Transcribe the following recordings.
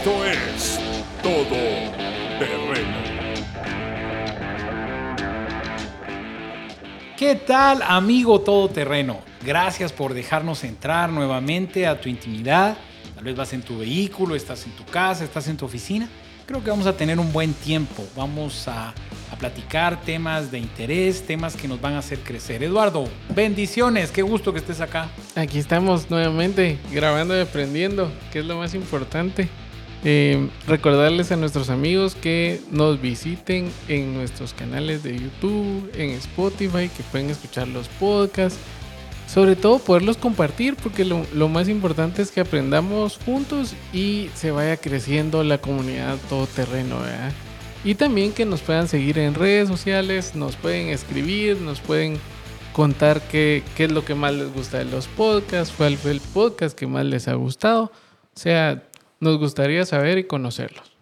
Esto es Todo Terreno. ¿Qué tal, amigo todoterreno? Gracias por dejarnos entrar nuevamente a tu intimidad. Tal vez vas en tu vehículo, estás en tu casa, estás en tu oficina. Creo que vamos a tener un buen tiempo. Vamos a, a platicar temas de interés, temas que nos van a hacer crecer. Eduardo, bendiciones, qué gusto que estés acá. Aquí estamos nuevamente grabando y aprendiendo, que es lo más importante. Eh, recordarles a nuestros amigos que nos visiten en nuestros canales de YouTube, en Spotify, que pueden escuchar los podcasts. Sobre todo poderlos compartir porque lo, más importante es que aprendamos juntos y se vaya creciendo la comunidad todoterreno. Y también que nos puedan seguir en redes sociales, nos pueden escribir, nos pueden contar qué, qué es lo que más les gusta de los podcasts, cuál fue el podcast que más les ha gustado. O sea, nos gustaría saber y conocerlos.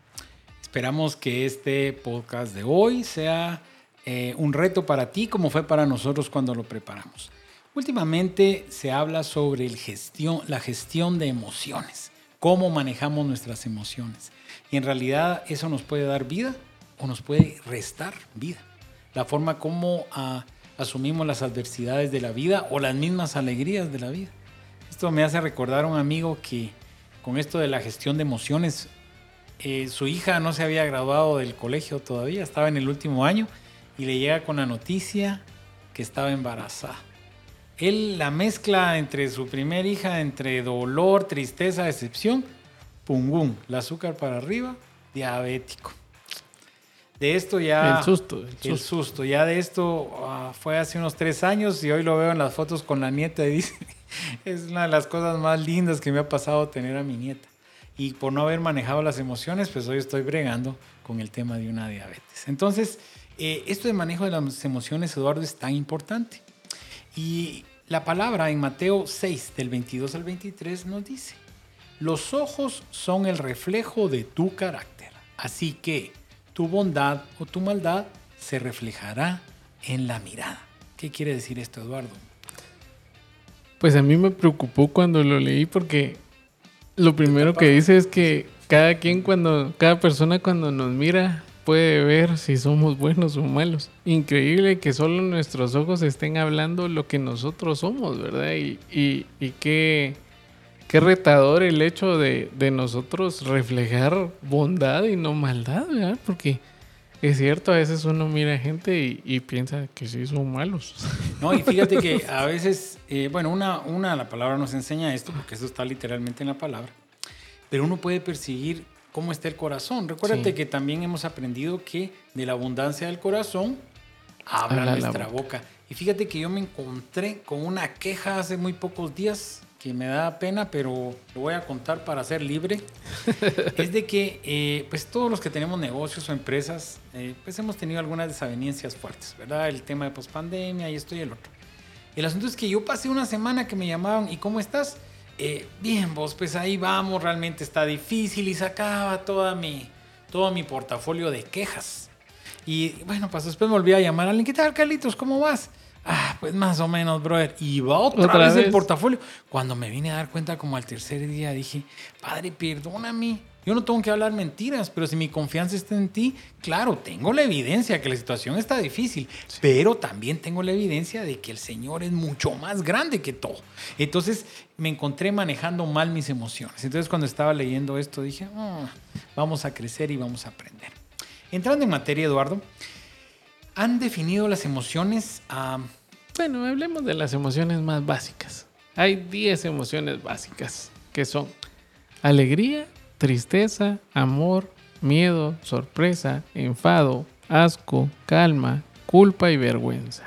Esperamos que este podcast de hoy sea eh, un reto para ti como fue para nosotros cuando lo preparamos. Últimamente se habla sobre el gestión, la gestión de emociones, cómo manejamos nuestras emociones. Y en realidad eso nos puede dar vida o nos puede restar vida. La forma como ah, asumimos las adversidades de la vida o las mismas alegrías de la vida. Esto me hace recordar a un amigo que con esto de la gestión de emociones, eh, su hija no se había graduado del colegio todavía, estaba en el último año y le llega con la noticia que estaba embarazada. Él la mezcla entre su primer hija, entre dolor, tristeza, decepción, pum, pum, el azúcar para arriba, diabético. De esto ya... El susto, el El susto. susto. Ya de esto ah, fue hace unos tres años y hoy lo veo en las fotos con la nieta y dice, es una de las cosas más lindas que me ha pasado tener a mi nieta. Y por no haber manejado las emociones, pues hoy estoy bregando con el tema de una diabetes. Entonces, eh, esto de manejo de las emociones, Eduardo, es tan importante. Y la palabra en Mateo 6, del 22 al 23, nos dice, los ojos son el reflejo de tu carácter. Así que tu bondad o tu maldad se reflejará en la mirada. ¿Qué quiere decir esto, Eduardo? Pues a mí me preocupó cuando lo leí porque lo primero que dice es que cada quien cuando, cada persona cuando nos mira puede ver si somos buenos o malos. Increíble que solo nuestros ojos estén hablando lo que nosotros somos, ¿verdad? Y, y, y qué, qué retador el hecho de, de nosotros reflejar bondad y no maldad, ¿verdad? Porque es cierto, a veces uno mira gente y, y piensa que sí son malos. No, y fíjate que a veces, eh, bueno, una, una, la palabra nos enseña esto, porque eso está literalmente en la palabra, pero uno puede percibir cómo está el corazón. Recuérdate Sí. que también hemos aprendido que de la abundancia del corazón habla, Habla la nuestra boca. boca. Y fíjate que yo me encontré con una queja hace muy pocos días que me da pena, pero lo voy a contar para ser libre. es de que, eh, pues todos los que tenemos negocios o empresas, eh, pues hemos tenido algunas desavenencias fuertes, ¿verdad? El tema de pospandemia y esto y el otro. El asunto es que yo pasé una semana que me llamaban, ¿y cómo estás? Eh, bien, vos, pues ahí vamos, realmente está difícil y sacaba toda mi, todo mi portafolio de quejas. Y bueno, pues después me volví a llamar a alguien, ¿qué tal, Carlitos? ¿Cómo vas? Ah, pues más o menos, brother. Y va otra, Otra vez, el portafolio. Cuando me vine a dar cuenta como al tercer día, dije, padre, perdóname. Yo no tengo que hablar mentiras, pero si mi confianza está en ti, claro, tengo la evidencia que la situación está difícil, pero también tengo la evidencia de que el Señor es mucho más grande que todo. Entonces me encontré manejando mal mis emociones. Entonces cuando estaba leyendo esto dije, "Ah, vamos a crecer y vamos a aprender. Entrando en materia, Eduardo, han definido las emociones a... Bueno, hablemos de las emociones más básicas. Hay 10 emociones básicas que son alegría, tristeza, amor, miedo, sorpresa, enfado, asco, calma, culpa y vergüenza.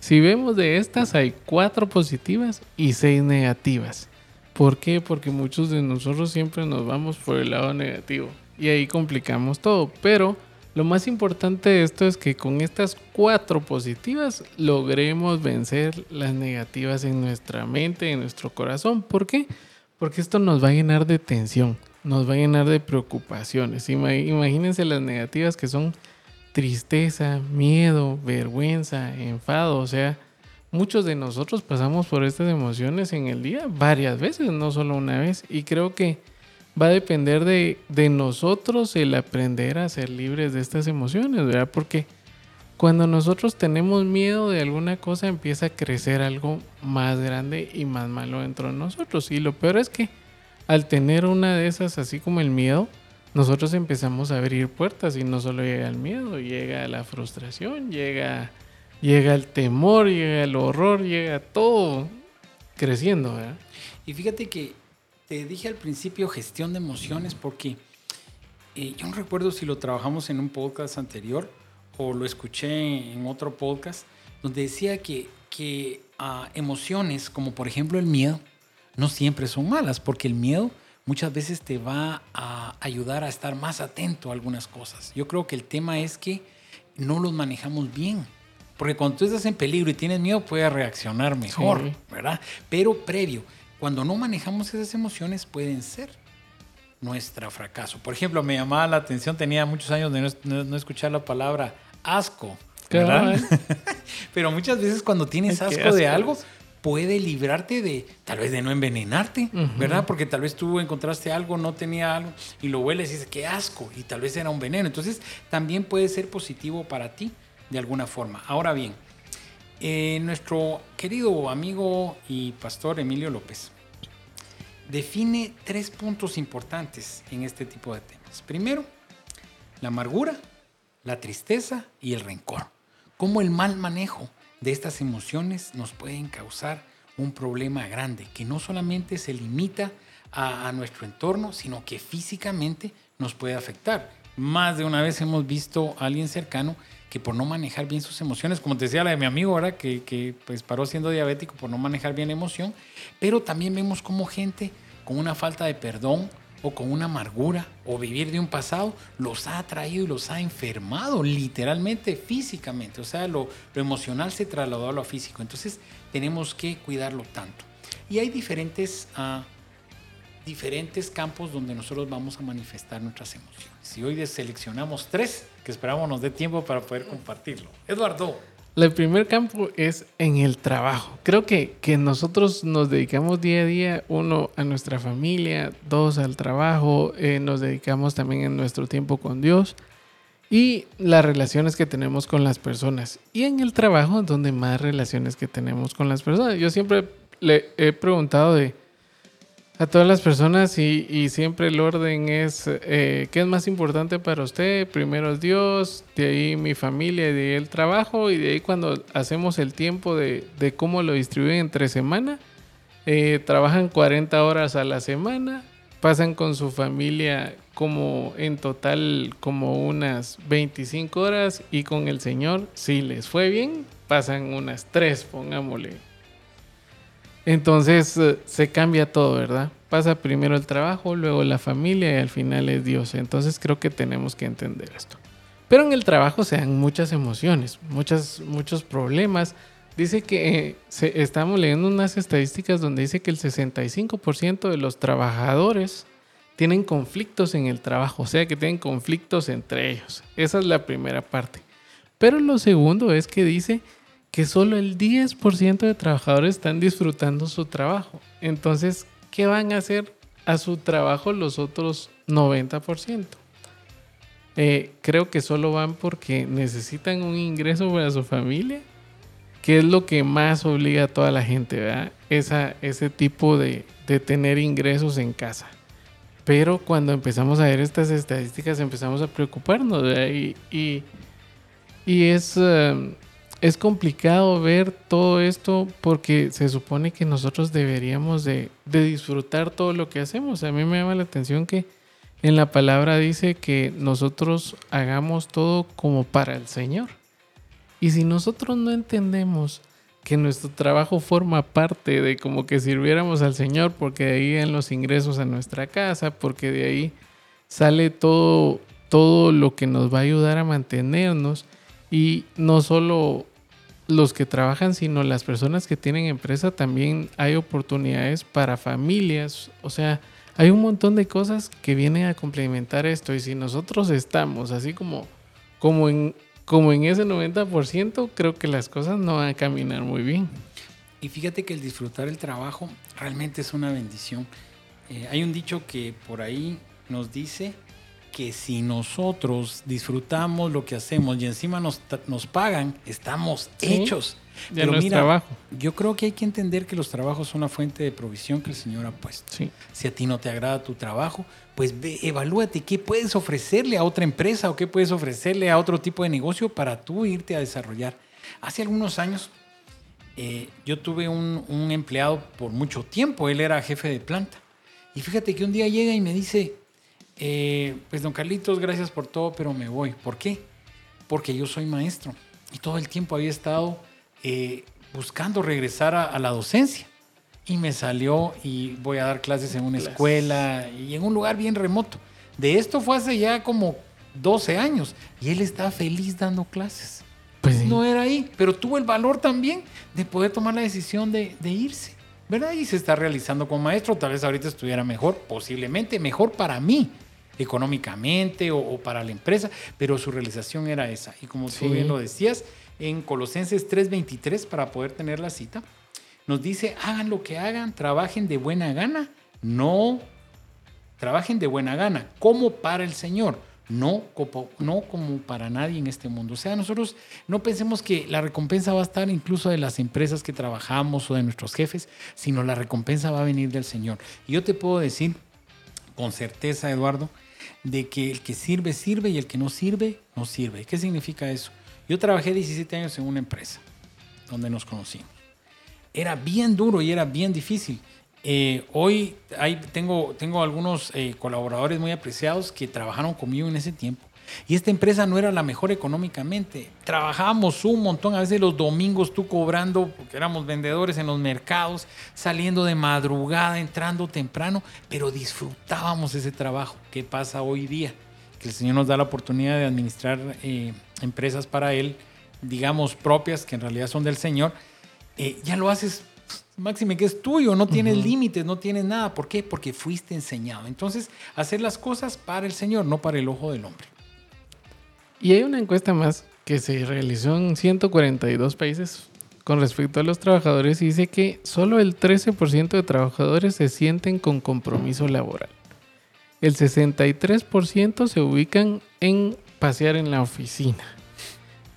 Si vemos de estas hay cuatro positivas y seis negativas. ¿Por qué? Porque muchos de nosotros siempre nos vamos por el lado negativo y ahí complicamos todo. Pero lo más importante de esto es que con estas cuatro positivas logremos vencer las negativas en nuestra mente, en nuestro corazón. ¿Por qué? Porque esto nos va a llenar de tensión, nos va a llenar de preocupaciones. Ima- Imagínense las negativas que son tristeza, miedo, vergüenza, enfado. O sea, muchos de nosotros pasamos por estas emociones en el día varias veces, no solo una vez. Y creo que va a depender de, de nosotros el aprender a ser libres de estas emociones, ¿verdad? Porque cuando nosotros tenemos miedo de alguna cosa empieza a crecer algo más grande y más malo dentro de nosotros. Y lo peor es que al tener una de esas, así como el miedo, nosotros empezamos a abrir puertas y no solo llega el miedo, llega la frustración, llega, llega el temor, llega el horror, llega todo creciendo, ¿verdad? Y fíjate que te dije al principio gestión de emociones porque eh, yo no recuerdo si lo trabajamos en un podcast anterior o lo escuché en otro podcast donde decía que, que ah, emociones como por ejemplo el miedo no siempre son malas porque el miedo muchas veces te va a ayudar a estar más atento a algunas cosas. Yo creo que el tema es que no los manejamos bien. Porque cuando tú estás en peligro y tienes miedo, puedes reaccionar mejor, Sí. ¿verdad? Pero previo, cuando no manejamos esas emociones, pueden ser nuestro fracaso. Por ejemplo, me llamaba la atención, tenía muchos años de no, no- no escuchar la palabra asco, ¿verdad? Cabal. Pero muchas veces cuando tienes asco de algo, puede librarte de, tal vez de no envenenarte. ¿verdad? Porque tal vez tú encontraste algo, no tenía algo, y lo hueles y dices, qué asco, y tal vez era un veneno. Entonces, también puede ser positivo para ti de alguna forma. Ahora bien, eh, nuestro querido amigo y pastor Emilio López define tres puntos importantes en este tipo de temas. Primero, la amargura, la tristeza y el rencor. Cómo el mal manejo de estas emociones nos pueden causar un problema grande, que no solamente se limita a, a nuestro entorno, sino que físicamente nos puede afectar. Más de una vez hemos visto a alguien cercano que por no manejar bien sus emociones, como te decía la de mi amigo ahora, que, que pues paró siendo diabético por no manejar bien la emoción, pero también vemos como gente con una falta de perdón o con una amargura o vivir de un pasado los ha atraído y los ha enfermado literalmente, físicamente. O sea, lo, lo emocional se trasladó a lo físico. Entonces tenemos que cuidarlo tanto. Y hay diferentes, ah, diferentes campos donde nosotros vamos a manifestar nuestras emociones. Y hoy seleccionamos tres que esperamos nos dé tiempo para poder compartirlo. Eduardo. El primer campo es en el trabajo. Creo que, que nosotros nos dedicamos día a día, uno, a nuestra familia, dos, al trabajo, eh, nos dedicamos también en nuestro tiempo con Dios y las relaciones que tenemos con las personas. Y en el trabajo, donde más relaciones que tenemos con las personas. Yo siempre le he preguntado de a todas las personas y, siempre el orden es, eh, ¿qué es más importante para usted? Primero Dios, de ahí mi familia, de ahí el trabajo y de ahí cuando hacemos el tiempo de, de cómo lo distribuyen entre semana, eh, trabajan 40 horas a la semana, pasan con su familia como en total como unas 25 horas y con el Señor, si les fue bien, pasan unas 3, pongámosle. Entonces eh, se cambia todo, ¿verdad? Pasa primero el trabajo, luego la familia y al final es Dios. Entonces creo que tenemos que entender esto. Pero en el trabajo se dan muchas emociones, muchas, muchos problemas. Dice que eh, estamos leyendo unas estadísticas donde dice que el 65% de los trabajadores tienen conflictos en el trabajo, o sea que tienen conflictos entre ellos. Esa es la primera parte. Pero lo segundo es que dice que solo el 10% de trabajadores están disfrutando su trabajo. Entonces, ¿qué van a hacer a su trabajo los otros 90%? Eh, creo que solo van porque necesitan un ingreso para su familia, que es lo que más obliga a toda la gente, ¿verdad? Esa, ese tipo de, de tener ingresos en casa. Pero cuando empezamos a ver estas estadísticas empezamos a preocuparnos, ¿verdad? Y, y, y es, eh, es complicado ver todo esto porque se supone que nosotros deberíamos de, disfrutar todo lo que hacemos. A mí me llama la atención que en la palabra dice que nosotros hagamos todo como para el Señor. Y si nosotros no entendemos que nuestro trabajo forma parte de como que sirviéramos al Señor, porque de ahí en los ingresos a nuestra casa, porque de ahí sale todo, todo lo que nos va a ayudar a mantenernos y no solo los que trabajan, sino las personas que tienen empresa, también hay oportunidades para familias, o sea, hay un montón de cosas que vienen a complementar esto y si nosotros estamos así como, como, en, como en ese 90%, creo que las cosas no van a caminar muy bien. Y fíjate que el disfrutar el trabajo realmente es una bendición. Eh, hay un dicho que por ahí nos dice que si nosotros disfrutamos lo que hacemos y encima nos, nos pagan, estamos Sí, hechos. No es mira, trabajo. yo creo que hay que entender que los trabajos son una fuente de provisión que el Señor ha puesto. Sí. Si a ti no te agrada tu trabajo, pues ve, evalúate qué puedes ofrecerle a otra empresa o qué puedes ofrecerle a otro tipo de negocio para tú irte a desarrollar. Hace algunos años eh, yo tuve un, un empleado por mucho tiempo, él era jefe de planta. Y fíjate que un día llega y me dice, eh, pues don Carlitos, gracias por todo, pero me voy. ¿Por qué? Porque yo soy maestro y todo el tiempo había estado eh, buscando regresar a, a la docencia. Y me salió y voy a dar clases en una Clases. escuela y en un lugar bien remoto. De esto fue hace ya como 12 años y él está feliz dando clases. Pues sí. No era ahí, pero tuvo el valor también de poder tomar la decisión de, de irse. ¿Verdad? Y se está realizando como maestro. Tal vez ahorita estuviera mejor, posiblemente mejor para mí, económicamente o, o para la empresa, pero su realización era esa. Y como Sí. tú bien lo decías, en Colosenses 3:23, para poder tener la cita, nos dice, hagan lo que hagan, trabajen de buena gana, no trabajen de buena gana, como para el Señor, no como, no como para nadie en este mundo. O sea, nosotros no pensemos que la recompensa va a estar incluso de las empresas que trabajamos o de nuestros jefes, sino la recompensa va a venir del Señor. Y yo te puedo decir con certeza, Eduardo, de que el que sirve, sirve y el que no sirve, no sirve. ¿Qué significa eso? Yo trabajé 17 años en una empresa donde nos conocimos era bien duro y era bien difícil. Eh, hoy hay, tengo, tengo algunos eh, colaboradores muy apreciados que trabajaron conmigo en ese tiempo. Y esta empresa no era la mejor económicamente. Trabajábamos un montón, a veces los domingos tú cobrando, porque éramos vendedores en los mercados, saliendo de madrugada, entrando temprano, pero disfrutábamos ese trabajo. ¿Qué pasa hoy día? Que el Señor nos da la oportunidad de administrar eh, empresas para Él, digamos propias, que en realidad son del Señor eh, ya lo haces, máxime que es tuyo, no tienes límites, no tienes nada. ¿Por qué? Porque fuiste enseñado. Entonces, hacer las cosas para el Señor, no para el ojo del hombre. Y hay una encuesta más que se realizó en 142 países con respecto a los trabajadores y dice que solo el 13% de trabajadores se sienten con compromiso laboral. El 63% se ubican en pasear en la oficina.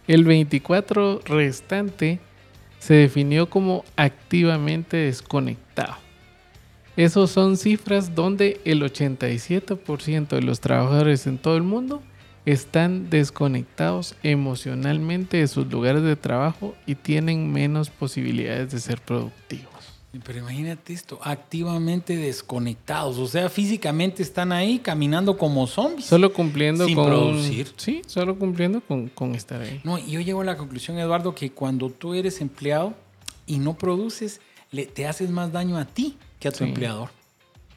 El 24% restante se definió como activamente desconectado. Esos son cifras donde el 87% de los trabajadores en todo el mundo están desconectados emocionalmente de sus lugares de trabajo y tienen menos posibilidades de ser productivos. Pero imagínate esto, activamente desconectados, o sea, físicamente están ahí caminando como zombies. Solo cumpliendo Sin con... producir. Sí, solo cumpliendo con, con estar ahí. No, y yo llego a la conclusión, Eduardo, que cuando tú eres empleado y no produces, le, te haces más daño a ti que a tu Sí. empleador.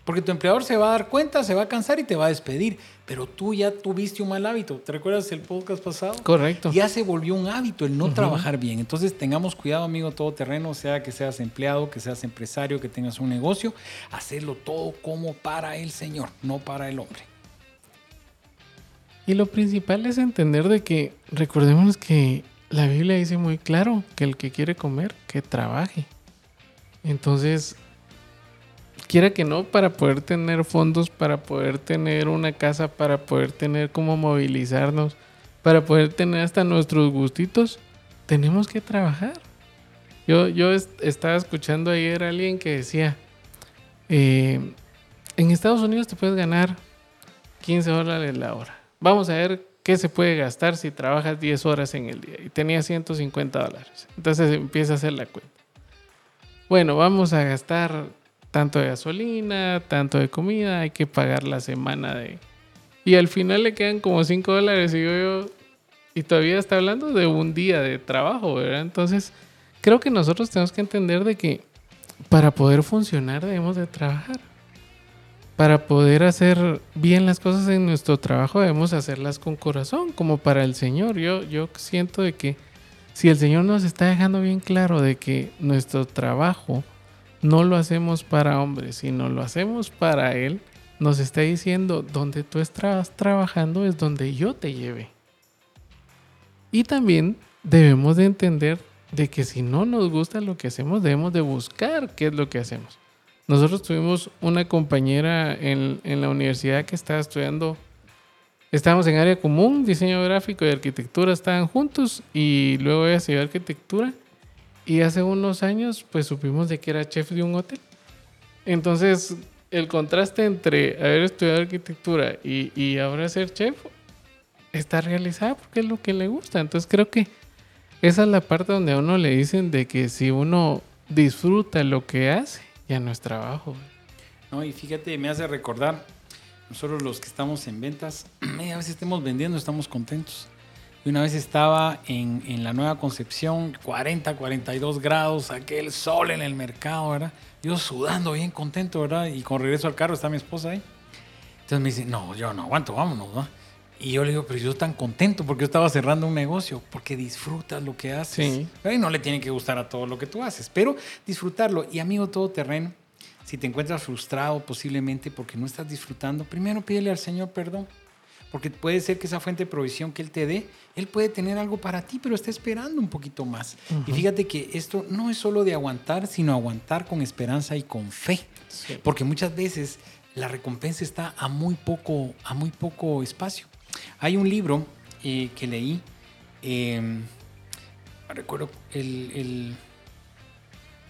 Porque tu empleador se va a dar cuenta, se va a cansar y te va a despedir. Pero tú ya tuviste un mal hábito. ¿Te recuerdas el podcast pasado? Correcto. Ya se volvió un hábito el no trabajar bien. Entonces tengamos cuidado, amigo todoterreno, sea que seas empleado, que seas empresario, que tengas un negocio, hacerlo todo como para el Señor, no para el hombre. Y lo principal es entender de que recordemos que la Biblia dice muy claro que el que quiere comer, que trabaje. Entonces, quiera que no, para poder tener fondos, para poder tener una casa, para poder tener cómo movilizarnos, para poder tener hasta nuestros gustitos, tenemos que trabajar. Yo, yo est- estaba escuchando ayer a alguien que decía, eh, en Estados Unidos te puedes ganar 15 dólares la hora. Vamos a ver qué se puede gastar si trabajas 10 horas en el día. Y tenía 150 dólares. Entonces empieza a hacer la cuenta. Bueno, vamos a gastar tanto de gasolina, tanto de comida, hay que pagar la semana de... Y al final le quedan como 5 dólares y yo, Y todavía está hablando de un día de trabajo, ¿verdad? Entonces, creo que nosotros tenemos que entender de que para poder funcionar debemos de trabajar para poder hacer bien las cosas en nuestro trabajo debemos hacerlas con corazón, como para el Señor. Yo, yo siento de que si el Señor nos está dejando bien claro de que nuestro trabajo no lo hacemos para hombres, sino lo hacemos para Él, nos está diciendo, donde tú estás trabajando es donde yo te lleve. Y también debemos de entender de que si no nos gusta lo que hacemos, debemos de buscar qué es lo que hacemos. Nosotros tuvimos una compañera en, en la universidad que estaba estudiando, estábamos en área común, diseño gráfico y arquitectura estaban juntos y luego ella siguió arquitectura y hace unos años pues supimos de que era chef de un hotel. Entonces el contraste entre haber estudiado arquitectura y, y ahora ser chef está realizada porque es lo que le gusta. Entonces creo que esa es la parte donde a uno le dicen de que si uno disfruta lo que hace, ya no es trabajo. No, y fíjate, me hace recordar, nosotros los que estamos en ventas, a veces estemos vendiendo, estamos contentos. Y una vez estaba en, en, la Nueva Concepción, 40, 42 grados, aquel sol en el mercado, ¿verdad? Yo sudando bien contento, ¿verdad? Y con regreso al carro está mi esposa ahí. Entonces me dice, no, yo no aguanto, vámonos, ¿no? Y yo le digo, pero yo tan contento porque yo estaba cerrando un negocio, porque disfrutas lo que haces. Sí. Y no le tiene que gustar a todo lo que tú haces, pero disfrutarlo. Y amigo todo terreno, si te encuentras frustrado posiblemente porque no estás disfrutando, primero pídele al Señor perdón. Porque puede ser que esa fuente de provisión que Él te dé, Él puede tener algo para ti, pero está esperando un poquito más. Uh -huh. Y fíjate que esto no es solo de aguantar, sino aguantar con esperanza y con fe. Sí. Porque muchas veces la recompensa está a muy poco, a muy poco espacio. Hay un libro eh, que leí, eh, recuerdo el, el,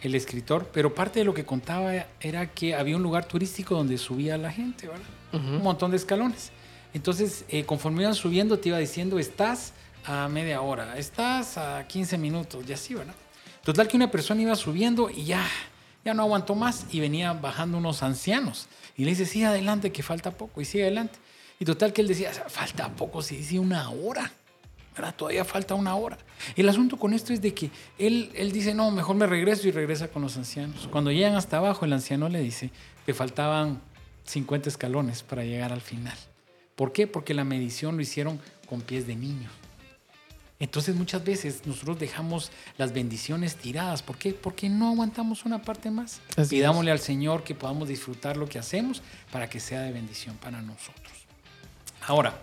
el, escritor, pero parte de lo que contaba era que había un lugar turístico donde subía la gente, ¿verdad? Uh -huh. Un montón de escalones. Entonces, eh, conforme iban subiendo, te iba diciendo, estás a media hora, estás a 15 minutos, y así, ¿verdad? Total que una persona iba subiendo y ya, ya no aguantó más y venían bajando unos ancianos. Y le dice, sí, adelante, que falta poco, y sigue adelante. Y total que él decía, falta poco, se dice una hora. ¿verdad? Todavía falta una hora. El asunto con esto es de que él, él dice, no, mejor me regreso y regresa con los ancianos. Cuando llegan hasta abajo, el anciano le dice que faltaban 50 escalones para llegar al final. ¿Por qué? Porque la medición lo hicieron con pies de niño. Entonces muchas veces nosotros dejamos las bendiciones tiradas. ¿Por qué? Porque no aguantamos una parte más. Así Pidámosle al Señor que podamos disfrutar lo que hacemos para que sea de bendición para nosotros. Ahora,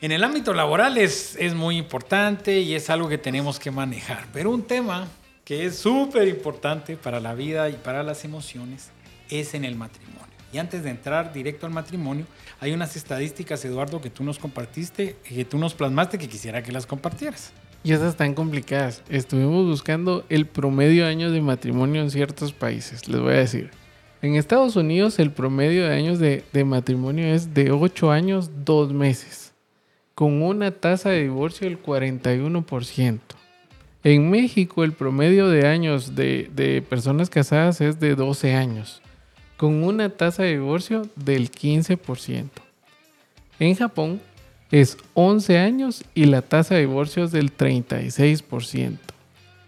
en el ámbito laboral es, es muy importante y es algo que tenemos que manejar. Pero un tema que es súper importante para la vida y para las emociones es en el matrimonio. Y antes de entrar directo al matrimonio, hay unas estadísticas, Eduardo, que tú nos compartiste, que tú nos plasmaste, que quisiera que las compartieras. Y esas están complicadas. Estuvimos buscando el promedio de años de matrimonio en ciertos países. Les voy a decir. En Estados Unidos el promedio de años de, matrimonio es de 8 años, 2 meses, con una tasa de divorcio del 41%. En México el promedio de años de, de personas casadas es de 12 años con una tasa de divorcio del 15%. En Japón es 11 años y la tasa de divorcio es del 36%.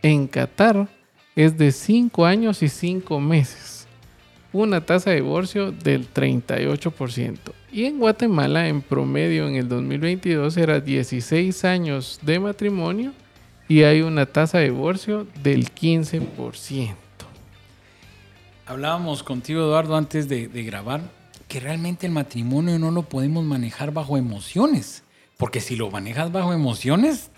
En Qatar es de 5 años y 5 meses, una tasa de divorcio del 38%. Y en Guatemala en promedio en el 2022 era 16 años de matrimonio y hay una tasa de divorcio del 15%. Hablábamos contigo, Eduardo, antes de, de, grabar, que realmente el matrimonio no lo podemos manejar bajo emociones. Porque si lo manejas bajo emociones,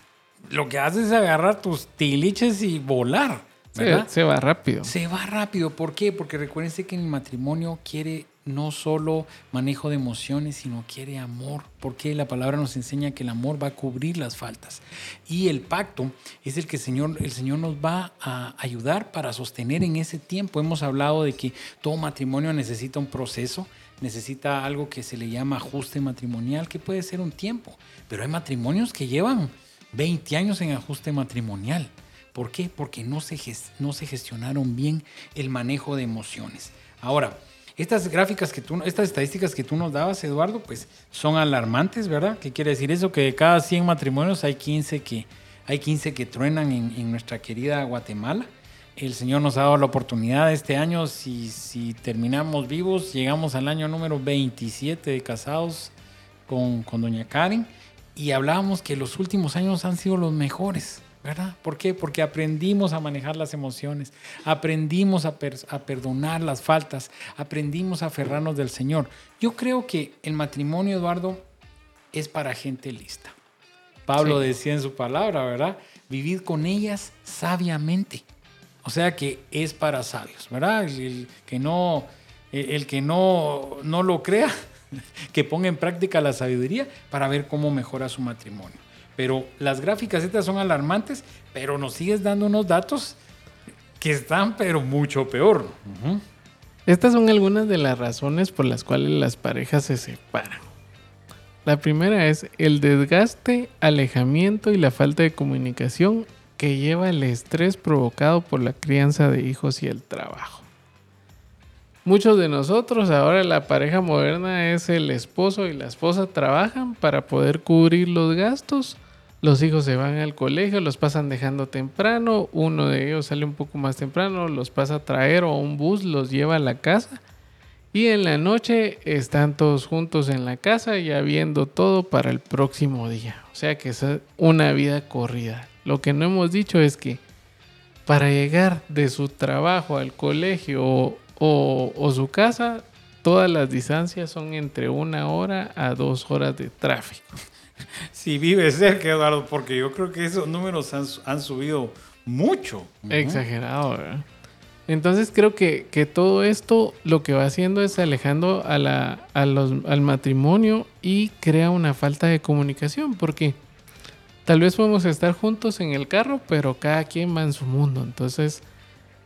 lo que haces es agarrar tus tiliches y volar. ¿verdad? Se, se va rápido. Se va rápido. ¿Por qué? Porque recuérdense que el matrimonio quiere no solo manejo de emociones, sino quiere amor, porque la palabra nos enseña que el amor va a cubrir las faltas. Y el pacto es el que el Señor, el Señor nos va a ayudar para sostener en ese tiempo. Hemos hablado de que todo matrimonio necesita un proceso, necesita algo que se le llama ajuste matrimonial, que puede ser un tiempo, pero hay matrimonios que llevan 20 años en ajuste matrimonial. ¿Por qué? Porque no se, no se gestionaron bien el manejo de emociones. Ahora, estas gráficas que tú, estas estadísticas que tú nos dabas, Eduardo, pues son alarmantes, ¿verdad? ¿Qué quiere decir eso? Que de cada 100 matrimonios hay 15 que, hay 15 que truenan en, nuestra querida Guatemala. El Señor nos ha dado la oportunidad este año, si, si terminamos vivos, llegamos al año número 27 de casados con, con doña Karen y hablábamos que los últimos años han sido los mejores. ¿Verdad? ¿Por qué? Porque aprendimos a manejar las emociones, aprendimos a, per a, perdonar las faltas, aprendimos a aferrarnos del Señor. Yo creo que el matrimonio, Eduardo, es para gente lista. Pablo sí. decía en su palabra, ¿verdad? Vivir con ellas sabiamente. O sea que es para sabios, ¿verdad? El, el que no, el, el que no, no lo crea, que ponga en práctica la sabiduría para ver cómo mejora su matrimonio. Pero las gráficas estas son alarmantes, pero nos sigues dando unos datos que están, pero mucho peor. Estas son algunas de las razones por las cuales las parejas se separan. La primera es el desgaste, alejamiento y la falta de comunicación que lleva el estrés provocado por la crianza de hijos y el trabajo. Muchos de nosotros, ahora la pareja moderna es el esposo y la esposa trabajan para poder cubrir los gastos. Los hijos se van al colegio, los pasan dejando temprano, uno de ellos sale un poco más temprano, los pasa a traer o un bus los lleva a la casa. Y en la noche están todos juntos en la casa ya viendo todo para el próximo día. O sea que es una vida corrida. Lo que no hemos dicho es que para llegar de su trabajo al colegio o, su casa, todas las distancias son entre una hora a dos horas de tráfico. Si vive cerca, Eduardo, porque yo creo que esos números han, han subido mucho. Exagerado. Entonces creo que, que todo esto lo que va haciendo es alejando a la, a los, al matrimonio y crea una falta de comunicación porque tal vez podemos estar juntos en el carro, pero cada quien va en su mundo. Entonces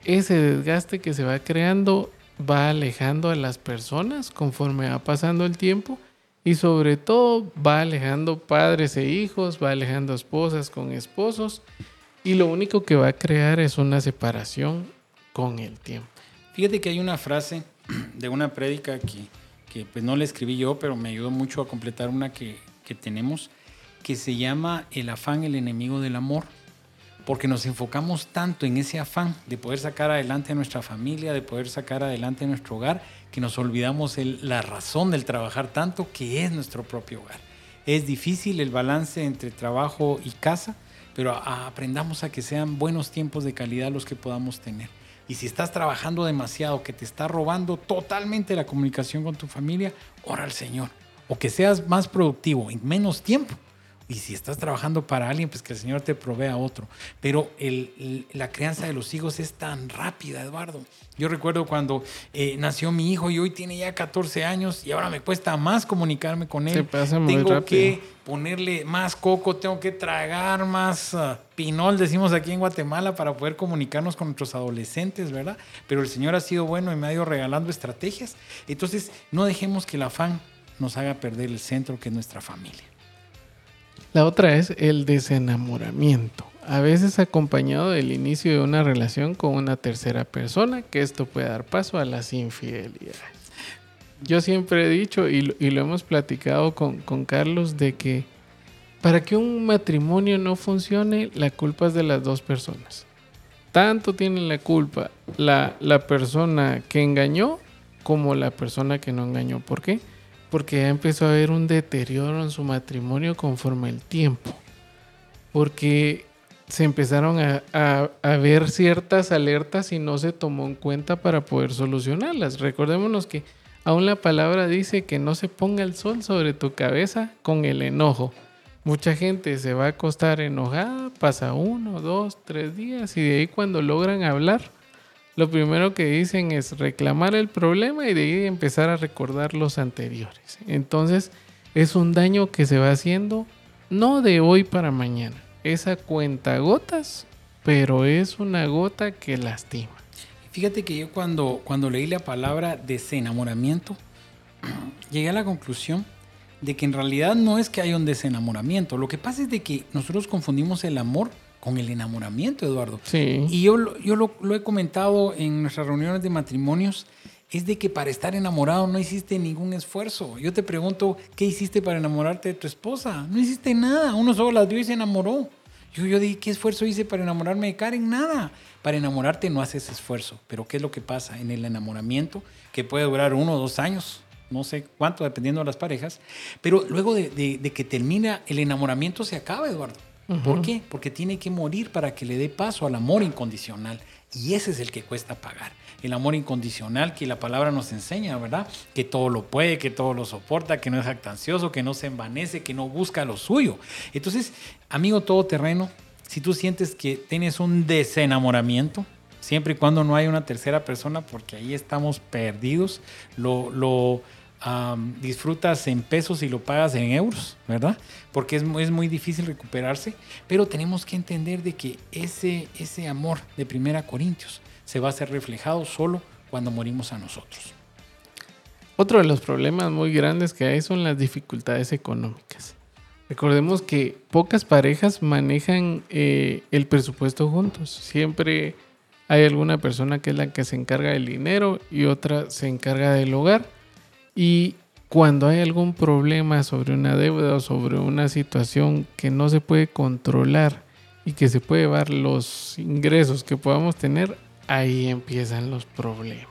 ese desgaste que se va creando va alejando a las personas conforme va pasando el tiempo y sobre todo va alejando padres e hijos, va alejando esposas con esposos y lo único que va a crear es una separación con el tiempo. Fíjate que hay una frase de una prédica que, que pues no la escribí yo, pero me ayudó mucho a completar una que, que tenemos, que se llama El afán, el enemigo del amor. Porque nos enfocamos tanto en ese afán de poder sacar adelante a nuestra familia, de poder sacar adelante nuestro hogar, que nos olvidamos el- la razón del trabajar tanto, que es nuestro propio hogar. Es difícil el balance entre trabajo y casa, pero aprendamos a que sean buenos tiempos de calidad los que podamos tener. Y si estás trabajando demasiado, que te está robando totalmente la comunicación con tu familia, ora al Señor. O que seas más productivo en menos tiempo. Y si estás trabajando para alguien, pues que el Señor te provea otro. Pero el- el- la crianza de los hijos es tan rápida, Eduardo. Yo recuerdo cuando eh, nació mi hijo y hoy tiene ya 14 años y ahora me cuesta más comunicarme con él. Se pasa muy Tengo rápido. que ponerle más coco, tengo que tragar más ah, pinol, decimos aquí en Guatemala, para poder comunicarnos con nuestros adolescentes, ¿verdad? Pero el Señor ha sido bueno y me ha ido regalando estrategias. Entonces, no dejemos que el afán nos haga perder el centro que es nuestra familia. La otra es el desenamoramiento, a veces acompañado del inicio de una relación con una tercera persona, que esto puede dar paso a las infidelidades. Yo siempre he dicho, y lo, hemos platicado con, Carlos, de que para que un matrimonio no funcione, la culpa es de las dos personas. Tanto tiene la culpa la, la persona que engañó como la persona que no engañó. ¿Por qué? Porque ya empezó a haber un deterioro en su matrimonio conforme el tiempo. Porque se empezaron a, a- a ver ciertas alertas y no se tomó en cuenta para poder solucionarlas. Recordémonos que aún la palabra dice que no se ponga el sol sobre tu cabeza con el enojo. Mucha gente se va a acostar enojada, pasa uno, dos, tres días y de ahí cuando logran hablar, lo primero que dicen es reclamar el problema y de ahí empezar a recordar los anteriores. Entonces es un daño que se va haciendo no de hoy para mañana, es a cuentagotas, pero es una gota que lastima. Fíjate que yo cuando, cuando leí la palabra desenamoramiento, llegué a la conclusión de que en realidad no es que haya un desenamoramiento. Lo que pasa es de que nosotros confundimos el amor con el enamoramiento, Eduardo. Sí. Y yo, lo- yo lo, lo he comentado en nuestras reuniones de matrimonios, es de que para estar enamorado no hiciste ningún esfuerzo. Yo te pregunto, ¿qué hiciste para enamorarte de tu esposa? No hiciste nada, uno solo las vio y se enamoró. Yo, yo dije, ¿qué esfuerzo hice para enamorarme de Karen? Nada. Para enamorarte no haces esfuerzo. Pero ¿qué es lo que pasa en el enamoramiento? Que puede durar uno o dos años, no sé cuánto, dependiendo de las parejas. Pero luego de, de- de que termina el enamoramiento se acaba, Eduardo. ¿Por qué? Porque tiene que morir para que le dé paso al amor incondicional. Y ese es el que cuesta pagar. El amor incondicional que la palabra nos enseña, ¿verdad? Que todo lo puede, que todo lo soporta, que no es jactancioso, que no se envanece, que no busca lo suyo. Entonces, amigo todoterreno, si tú sientes que tienes un desenamoramiento, siempre y cuando no haya una tercera persona, porque ahí estamos perdidos. Lo, lo disfrutas en pesos y lo pagas en euros, ¿verdad? Porque es muy difícil recuperarse, pero tenemos que entender de que ese, ese amor de Primera Corintios se va a ser reflejado solo cuando morimos a nosotros. Otro de los problemas muy grandes que hay son las dificultades económicas. Recordemos que pocas parejas manejan eh, el presupuesto juntos. Siempre hay alguna persona que es la que se encarga del dinero y otra se encarga del hogar. Y cuando hay algún problema sobre una deuda o sobre una situación que no se puede controlar y que se puede llevar los ingresos que podamos tener, ahí empiezan los problemas.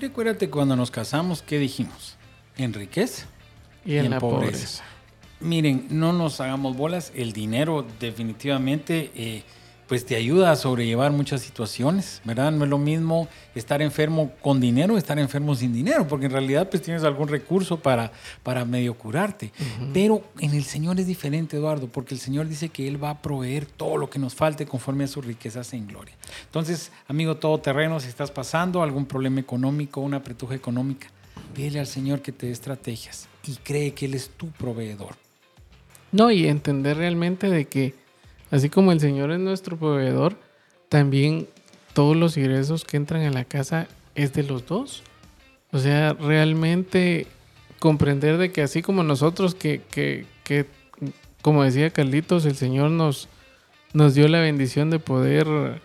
Recuérdate cuando nos casamos, ¿qué dijimos? En riqueza. Y en, en la pobreza. pobreza. Miren, no nos hagamos bolas. El dinero definitivamente eh, pues te ayuda a sobrellevar muchas situaciones, ¿verdad? No es lo mismo estar enfermo con dinero o estar enfermo sin dinero, porque en realidad pues tienes algún recurso para, para medio curarte. Pero en el Señor es diferente, Eduardo, porque el Señor dice que Él va a proveer todo lo que nos falte conforme a sus riquezas en gloria. Entonces, amigo todoterreno, si estás pasando algún problema económico, una apretuja económica, pídele al Señor que te dé estrategias y cree que Él es tu proveedor. No, y entender realmente de que así como el Señor es nuestro proveedor, también todos los ingresos que entran a la casa es de los dos. O sea, realmente comprender de que así como nosotros, que, que, que como decía Carlitos, el Señor nos, nos dio la bendición de poder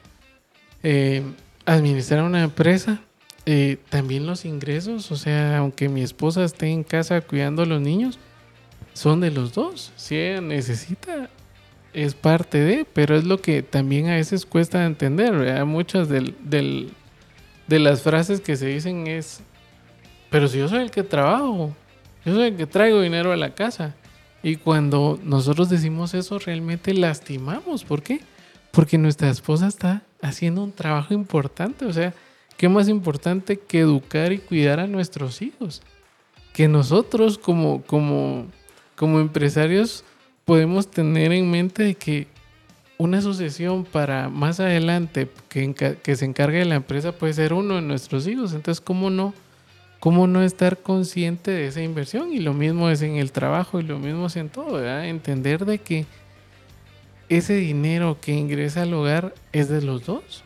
eh, administrar una empresa, eh, también los ingresos, o sea, aunque mi esposa esté en casa cuidando a los niños, son de los dos. Si ella necesita, es parte de, pero es lo que también a veces cuesta entender. ¿verdad? Muchas de las frases que se dicen es, pero si yo soy el que trabajo, yo soy el que traigo dinero a la casa. Y cuando nosotros decimos eso, realmente lastimamos. ¿Por qué? Porque nuestra esposa está haciendo un trabajo importante. O sea, ¿qué más importante que educar y cuidar a nuestros hijos? Que nosotros como, como empresarios podemos tener en mente de que una sucesión para más adelante que, se encargue de la empresa puede ser uno de nuestros hijos. Entonces, ¿cómo no? ¿Cómo no estar consciente de esa inversión? Y lo mismo es en el trabajo y lo mismo es en todo, ¿verdad? Entender de que ese dinero que ingresa al hogar es de los dos.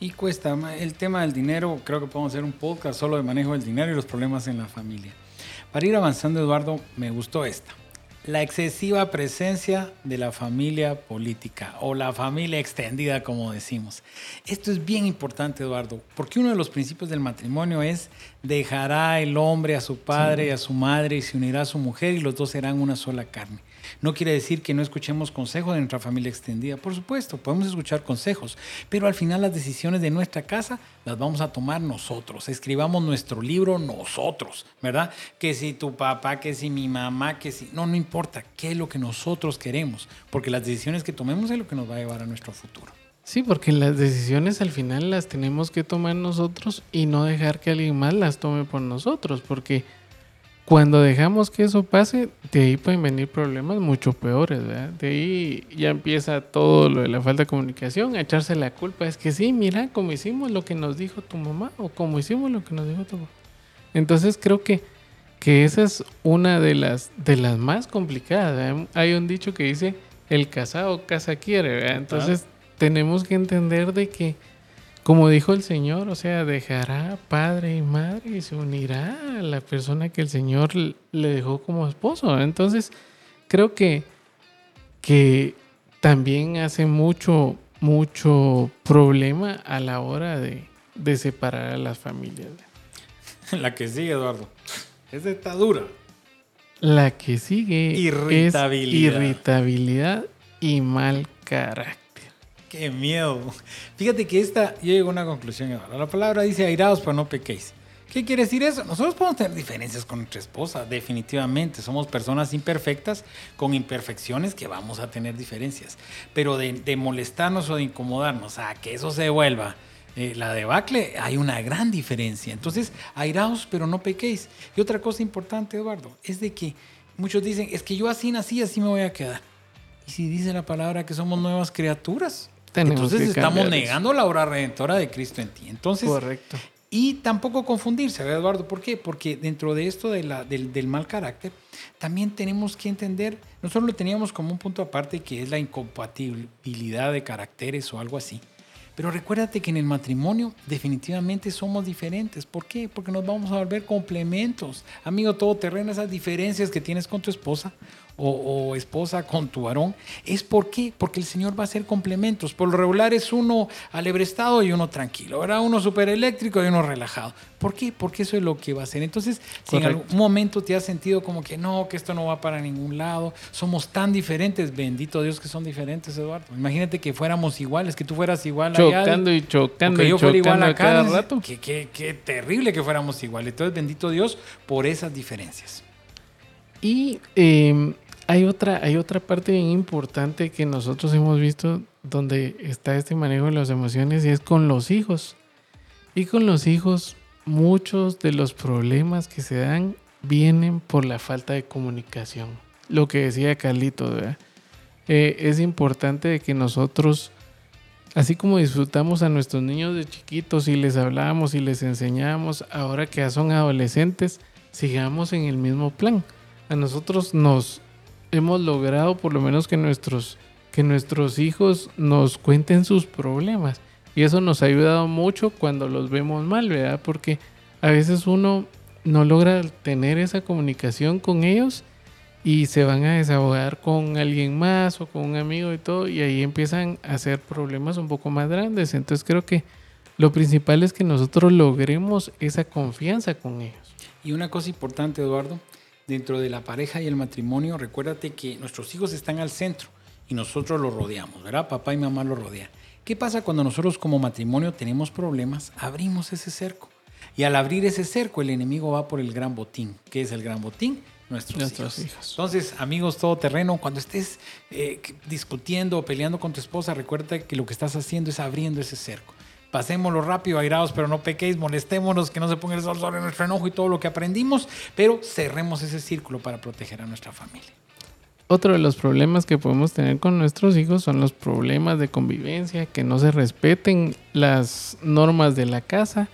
Y cuesta, el tema del dinero, creo que podemos hacer un podcast solo de manejo del dinero y los problemas en la familia. Para ir avanzando, Eduardo, me gustó esta. La excesiva presencia de la familia política o la familia extendida, como decimos. Esto es bien importante, Eduardo, porque uno de los principios del matrimonio es dejará el hombre a su padre y a su madre y se unirá a su mujer y los dos serán una sola carne. No quiere decir que no escuchemos consejos de nuestra familia extendida. Por supuesto, podemos escuchar consejos, pero al final las decisiones de nuestra casa las vamos a tomar nosotros. Escribamos nuestro libro nosotros, ¿verdad? Que si tu papá, que si mi mamá, que si... No, no importa. ¿Qué es lo que nosotros queremos? Porque las decisiones que tomemos es lo que nos va a llevar a nuestro futuro. Sí, porque las decisiones al final las tenemos que tomar nosotros y no dejar que alguien más las tome por nosotros, porque cuando dejamos que eso pase, de ahí pueden venir problemas mucho peores, ¿verdad? De ahí ya empieza todo lo de la falta de comunicación, a echarse la culpa. Es que sí, mira, como hicimos lo que nos dijo tu mamá o como hicimos lo que nos dijo tu mamá. Entonces creo que, que esa es una de las, de las más complicadas. ¿verdad? Hay un dicho que dice, el casado casa quiere, ¿verdad? Entonces tenemos que entender de que, como dijo el Señor, o sea, dejará padre y madre y se unirá a la persona que el Señor le dejó como esposo. Entonces creo que, que también hace mucho, mucho problema a la hora de, de separar a las familias. La que sigue, Eduardo. Esa está dura. La que sigue Irritabilidad. es irritabilidad y mal carácter. Qué miedo. Fíjate que esta, yo llego a una conclusión, Eduardo. La palabra dice airados, pero no pequéis. ¿Qué quiere decir eso? Nosotros podemos tener diferencias con nuestra esposa, definitivamente. Somos personas imperfectas con imperfecciones que vamos a tener diferencias. Pero de, de molestarnos o de incomodarnos a que eso se vuelva eh, la debacle, hay una gran diferencia. Entonces, airaos, pero no pequéis. Y otra cosa importante, Eduardo, es de que muchos dicen, es que yo así nací, así me voy a quedar. Y si dice la palabra que somos nuevas criaturas, Tenemos Entonces estamos cambiar eso. negando la obra redentora de Cristo en ti. Entonces, Correcto. y tampoco confundirse, ¿verdad, Eduardo. ¿Por qué? Porque dentro de esto de la- del, del mal carácter, también tenemos que entender, nosotros lo teníamos como un punto aparte que es la incompatibilidad de caracteres o algo así. Pero recuérdate que en el matrimonio definitivamente somos diferentes. ¿Por qué? Porque nos vamos a volver complementos. Amigo todoterreno, esas diferencias que tienes con tu esposa o, o esposa con tu varón, ¿es por qué? Porque el Señor va a hacer complementos. Por lo regular es uno alebrestado y uno tranquilo, ¿verdad? Uno súper eléctrico y uno relajado. ¿Por qué? Porque eso es lo que va a hacer. Entonces, si en algún momento te has sentido como que no, que esto no va para ningún lado, somos tan diferentes, bendito Dios que son diferentes, Eduardo. Imagínate que fuéramos iguales, que tú fueras igual allá, Chocando y chocando que y yo fuera igual chocando a acá. cada rato. Qué, qué- qué terrible que fuéramos iguales. Entonces, bendito Dios por esas diferencias. Y eh, hay, otra, hay otra parte bien importante que nosotros hemos visto donde está este manejo de las emociones y es con los hijos. Y con los hijos, muchos de los problemas que se dan vienen por la falta de comunicación. Lo que decía Carlito, ¿verdad? Eh, es importante que nosotros, así como disfrutamos a nuestros niños de chiquitos y les hablamos y les enseñamos, ahora que ya son adolescentes, sigamos en el mismo plan. A nosotros nos hemos logrado por lo menos que nuestros, que nuestros hijos nos cuenten sus problemas. Y eso nos ha ayudado mucho cuando los vemos mal, ¿verdad? Porque a veces uno no logra tener esa comunicación con ellos y se van a desahogar con alguien más o con un amigo y todo y ahí empiezan a hacer problemas un poco más grandes. Entonces creo que lo principal es que nosotros logremos esa confianza con ellos. Y una cosa importante, Eduardo, dentro de la pareja y el matrimonio, recuérdate que nuestros hijos están al centro y nosotros los rodeamos, ¿verdad? Papá y mamá los rodean. ¿Qué pasa cuando nosotros como matrimonio tenemos problemas? Abrimos ese cerco. Y al abrir ese cerco, el enemigo va por el gran botín. ¿Qué es el gran botín? Nuestros, Nuestros hijos. hijos. Entonces, amigos todoterreno, cuando estés eh, discutiendo o peleando con tu esposa, recuerda que lo que estás haciendo es abriendo ese cerco. Pasémoslo rápido, airados, pero no pequéis, molestémonos, que no se ponga el sol sobre nuestro enojo y todo lo que aprendimos, pero cerremos ese círculo para proteger a nuestra familia. Otro de los problemas que podemos tener con nuestros hijos son los problemas de convivencia, que no se respeten las normas de la casa,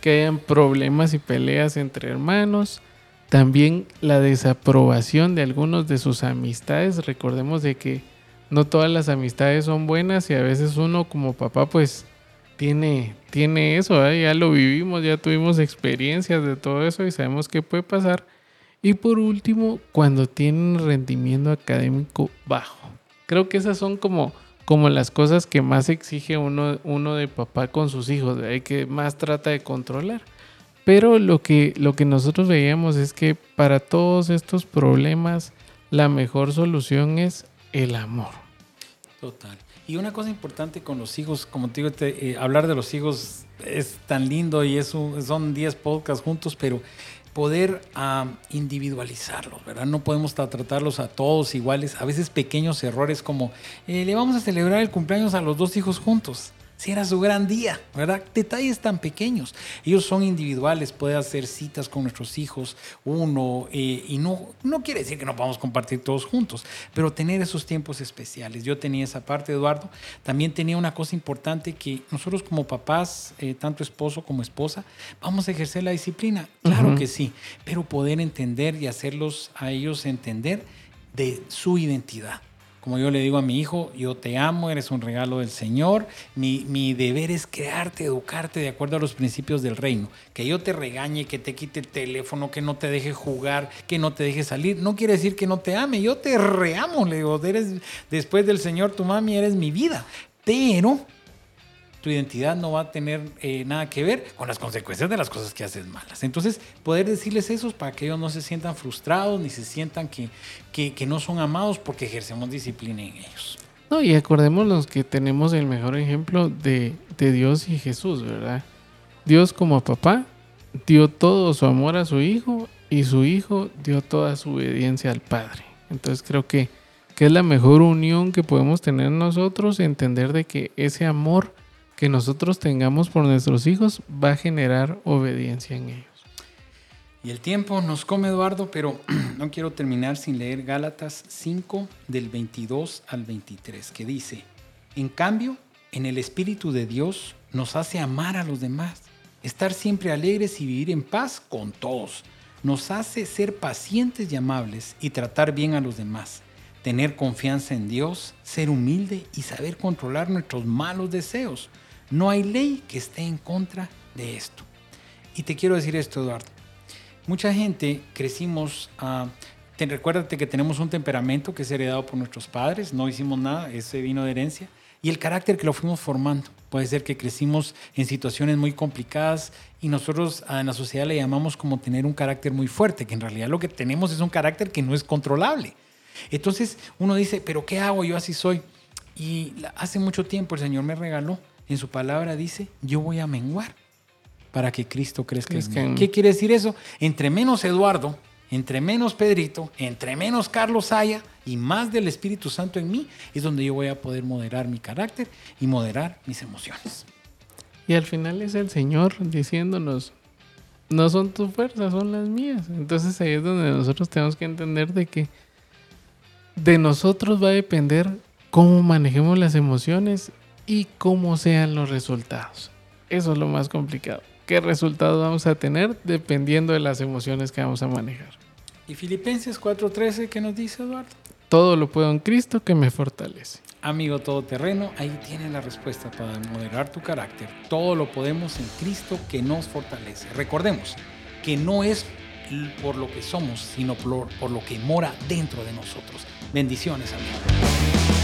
que hayan problemas y peleas entre hermanos, también la desaprobación de algunos de sus amistades. Recordemos de que no todas las amistades son buenas y a veces uno como papá pues tiene, tiene eso, ¿eh? ya lo vivimos, ya tuvimos experiencias de todo eso y sabemos qué puede pasar. Y por último, cuando tienen rendimiento académico bajo. Creo que esas son como, como las cosas que más exige uno, uno de papá con sus hijos, y que más trata de controlar. Pero lo que, lo que nosotros veíamos es que para todos estos problemas, la mejor solución es el amor. Total. Y una cosa importante con los hijos, como te digo, te- eh, hablar de los hijos es tan lindo y es un- son 10 podcasts juntos, pero poder ah, individualizarlos, ¿verdad? No podemos tra- tratarlos a todos iguales. A veces pequeños errores como, eh, le vamos a celebrar el cumpleaños a los dos hijos juntos. Si era su gran día, ¿verdad? Detalles tan pequeños. Ellos son individuales, puede hacer citas con nuestros hijos, uno, eh, y no, no quiere decir que no podamos compartir todos juntos, pero tener esos tiempos especiales. Yo tenía esa parte, Eduardo. También tenía una cosa importante que nosotros como papás, eh, tanto esposo como esposa, vamos a ejercer la disciplina. Claro que sí, pero poder entender y hacerlos a ellos entender de su identidad. Como yo le digo a mi hijo, yo te amo, eres un regalo del Señor. Mi, mi deber es crearte, educarte de acuerdo a los principios del reino. Que yo te regañe, que te quite el teléfono, que no te deje jugar, que no te deje salir. No quiere decir que no te ame. Yo te reamo, le digo, eres después del Señor, tu mami, eres mi vida. Pero tu identidad no va a tener eh, nada que ver con las consecuencias de las cosas que haces malas. Entonces, poder decirles eso para que ellos no se sientan frustrados ni se sientan que, que, no son amados porque ejercemos disciplina en ellos. No, y acordémonos que tenemos el mejor ejemplo de, de Dios y Jesús, ¿verdad? Dios como papá dio todo su amor a su hijo y su hijo dio toda su obediencia al Padre. Entonces creo que, que es la mejor unión que podemos tener nosotros, entender de que ese amor que nosotros tengamos por nuestros hijos va a generar obediencia en ellos. Y el tiempo nos come, Eduardo, pero no quiero terminar sin leer Gálatas 5 del 22 al 23, que dice, en cambio, en el Espíritu de Dios nos hace amar a los demás, estar siempre alegres y vivir en paz con todos. Nos hace ser pacientes y amables y tratar bien a los demás, tener confianza en Dios, ser humilde y saber controlar nuestros malos deseos. No hay ley que esté en contra de esto. Y te quiero decir esto, Eduardo. Mucha gente crecimos, uh, te, recuérdate que tenemos un temperamento que es heredado por nuestros padres, no hicimos nada, ese vino de herencia, y el carácter que lo fuimos formando. Puede ser que crecimos en situaciones muy complicadas y nosotros en la sociedad le llamamos como tener un carácter muy fuerte, que en realidad lo que tenemos es un carácter que no es controlable. Entonces uno dice, pero ¿qué hago? Yo así soy. Y hace mucho tiempo el Señor me regaló, en su palabra dice, yo voy a menguar para que Cristo crezca. En ¿Qué quiere decir eso? Entre menos Eduardo, entre menos Pedrito, entre menos Carlos haya y más del Espíritu Santo en mí, es donde yo voy a poder moderar mi carácter y moderar mis emociones. Y al final es el Señor diciéndonos, no son tus fuerzas, son las mías. Entonces ahí es donde nosotros tenemos que entender de que de nosotros va a depender cómo manejemos las emociones y cómo sean los resultados. Eso es lo más complicado qué resultados vamos a tener dependiendo de las emociones que vamos a manejar. ¿Y Filipenses 4:13 qué nos dice Eduardo? Todo lo puedo en Cristo que me fortalece. Amigo todoterreno, ahí tienes la respuesta para moderar tu carácter. Todo lo podemos en Cristo que nos fortalece. Recordemos que no es por lo que somos, sino por, por lo que mora dentro de nosotros. Bendiciones, amigo.